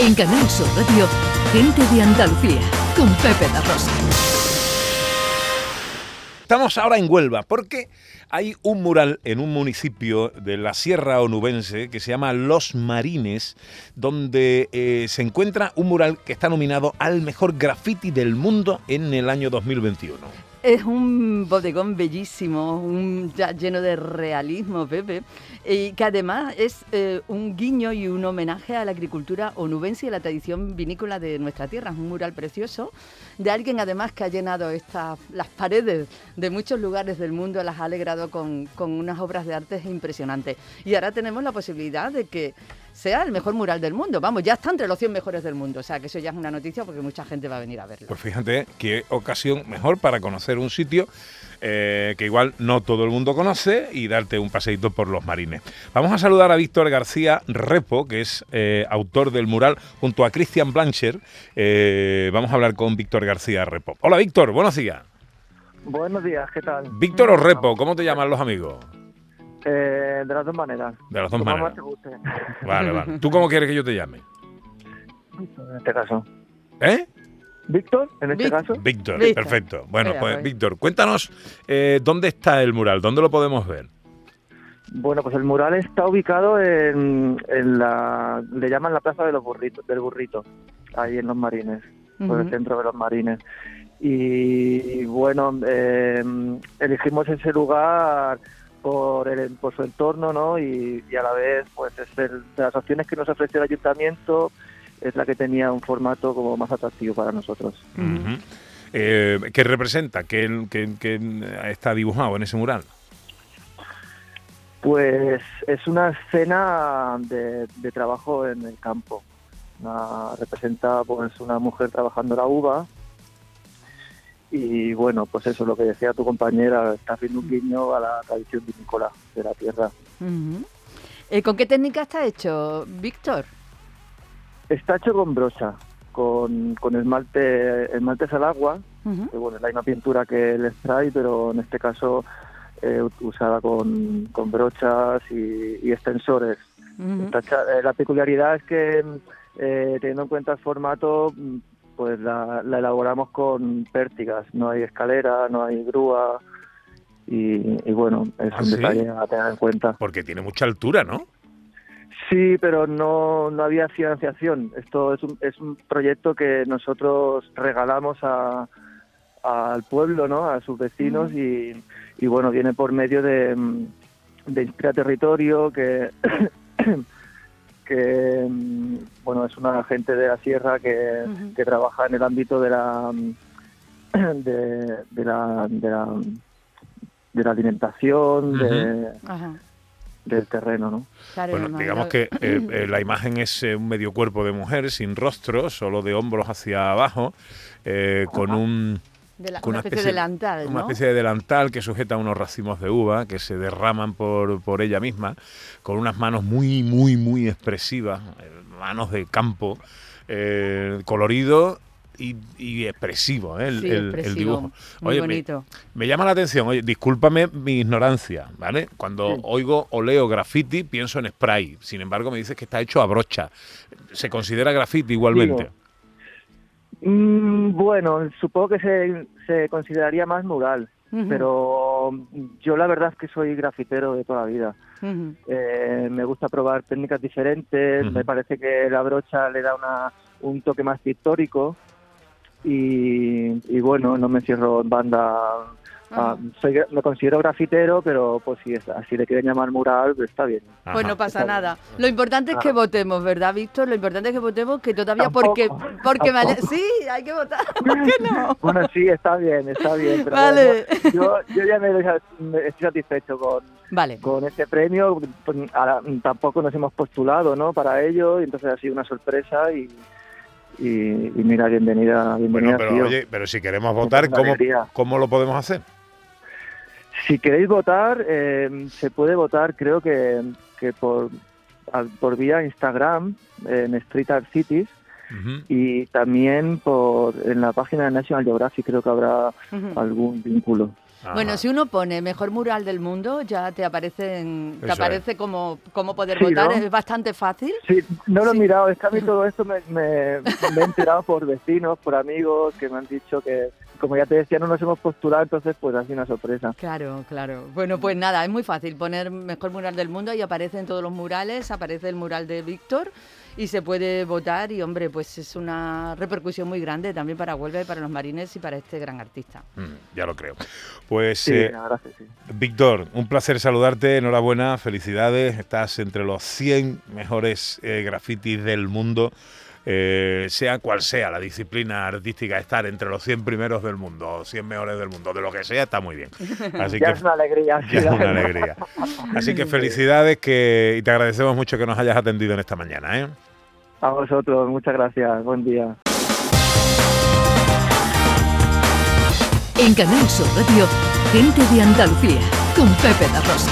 En Canal Sur Radio, Gente de Andalucía, con Pepe La Rosa. Estamos ahora en Huelva porque hay un mural en un municipio de la Sierra Onubense que se llama Los Marines, donde eh, se encuentra un mural que está nominado al mejor graffiti del mundo en el año 2021. Es un bodegón bellísimo, un, ya lleno de realismo, Pepe, y que además es eh, un guiño y un homenaje a la agricultura onubense y a la tradición vinícola de nuestra tierra. Es un mural precioso de alguien además que ha llenado estas las paredes de muchos lugares del mundo, las ha alegrado con, con unas obras de arte impresionantes. Y ahora tenemos la posibilidad de que sea el mejor mural del mundo. Vamos, ya está entre los 100 mejores del mundo. O sea, que eso ya es una noticia porque mucha gente va a venir a verlo. Pues fíjate qué ocasión mejor para conocer un sitio eh, que igual no todo el mundo conoce y darte un paseíto por los marines. Vamos a saludar a Víctor García Repo, que es eh, autor del mural, junto a Christian Blancher. Eh, vamos a hablar con Víctor García Repo. Hola Víctor, buenos días. Buenos días, ¿qué tal? Víctor o Repo, ¿cómo te llaman los amigos? Eh, de las dos maneras. De las dos Como maneras. más te guste. Vale, vale. ¿Tú cómo quieres que yo te llame? En este caso. ¿Eh? ¿Víctor? En este Vic- caso. Víctor, Víctor. perfecto. Bueno, Mira, pues pues. Víctor, cuéntanos eh, dónde está el mural, dónde lo podemos ver. Bueno, pues el mural está ubicado en, en la. Le llaman la Plaza de los Burritos, del Burrito, ahí en los Marines, por el centro de los Marines. Y, bueno, eh, elegimos ese lugar por, el, por su entorno, ¿no? Y, y a la vez, pues es el- de las opciones que nos ofreció el ayuntamiento, es la que tenía un formato como más atractivo para nosotros. Eh, ¿Qué representa? ¿Qué, qué- qué está dibujado en ese mural? Pues es una escena de, de trabajo en el campo. Una- representa pues una mujer trabajando la uva y bueno, pues eso, lo que decía tu compañera, está haciendo un guiño a la tradición vinícola de la tierra. Eh, ¿Con qué técnica está hecho, Víctor? Está hecho con brocha, con, con esmalte, esmaltes al agua, que bueno, es la misma pintura que el spray, pero en este caso eh, usada con, con brochas y, y extensores. Eh, la peculiaridad es que, eh, teniendo en cuenta el formato, mm, pues la, la elaboramos con pértigas. No hay escalera, no hay grúa. Y, y bueno, es ¿Ah, un sí? detalle a tener en cuenta. Porque tiene mucha altura, ¿no? Sí, pero no, no había financiación. Esto es un, es un proyecto que nosotros regalamos a, al pueblo, ¿no? A sus vecinos y, y bueno, viene por medio de, mm, de Inspira Territorio, que, que mm, bueno, es una gente de la sierra que, que trabaja en el ámbito de la mm, de, de la, de la de la alimentación, de- Ajá. del terreno, ¿no? Claro, Bueno, digamos que eh, eh, la imagen es eh, un medio cuerpo de mujer, sin rostro, solo de hombros hacia abajo, eh, con un... de la- con una especie de delantal, Una ¿no? especie de delantal que sujeta unos racimos de uva que se derraman por, por ella misma, con unas manos muy, muy, muy expresivas, eh, manos de campo, eh, colorido y, y expresivo, ¿eh? el, Sí, el- dibujo. muy me- bonito. Me, llama la atención, oye, discúlpame mi ignorancia, ¿vale? Cuando Sí. oigo o leo graffiti, pienso en spray. Sin embargo, me dices que está hecho a brocha. ¿Se considera graffiti igualmente? Digo, Mm, bueno, supongo que se, se consideraría más mural, pero yo la verdad es que soy grafitero de toda la vida. Eh, me gusta probar técnicas diferentes, me parece que la brocha le da una, un toque más pictórico y, y bueno, no me cierro en banda. Ajá. Ah, soy, gra- me considero grafitero, pero pues si, es- así le quieren llamar mural, pues está bien. Ajá. Pues no pasa nada. Lo importante es que Ah. votemos, ¿verdad, Víctor? Lo importante es que votemos, que todavía Tampoco, porque porque sí, hay que votar. ¿Por qué no? Bueno, sí, está bien, está bien. Pero Vale. bueno, yo, yo ya me, me estoy satisfecho con, Vale. con este premio. Pues, ahora, tampoco nos hemos postulado ¿no? para ello, y entonces ha sido una sorpresa y, y, y mira, bienvenida, Bueno, bienvenida. pero tío. oye, pero si queremos votar, ¿cómo. ¿cómo lo podemos hacer? Si queréis votar, eh, se puede votar, creo que, que por, por vía Instagram, en Street Art Cities, Y también por en la página de National Geographic, creo que habrá algún vínculo. Bueno, si uno pone mejor mural del mundo, ya te aparece, en- te Eso aparece como cómo poder Sí, votar. ¿no? Es bastante fácil. Sí, no lo he mirado, es que a mí todo esto me, me- me he enterado por vecinos, por amigos que me han dicho que, como ya te decía, no nos hemos postulado, entonces pues ha sido una sorpresa. Claro, claro. Bueno, pues nada, es muy fácil poner mejor mural del mundo y aparecen todos los murales, aparece el mural de Víctor y se puede votar y hombre, pues es una repercusión muy grande también para Huelva y para los marines y para este gran artista. Mm, ya lo creo. Pues Sí, eh, sí. Víctor, un placer saludarte, enhorabuena, felicidades, estás entre los 100 mejores eh, grafitis del mundo, eh, sea cual sea la disciplina artística, estar entre los 100 primeros del mundo, 100 mejores del mundo, de lo que sea, está muy bien. Así Ya que es una alegría. sí, ya es la una verdad. alegría. Así que felicidades que, y te agradecemos mucho que nos hayas atendido en esta mañana. ¿eh? A vosotros, muchas gracias, buen día. En Canal Sur Radio, gente de Andalucía, con Pepe da Rosa.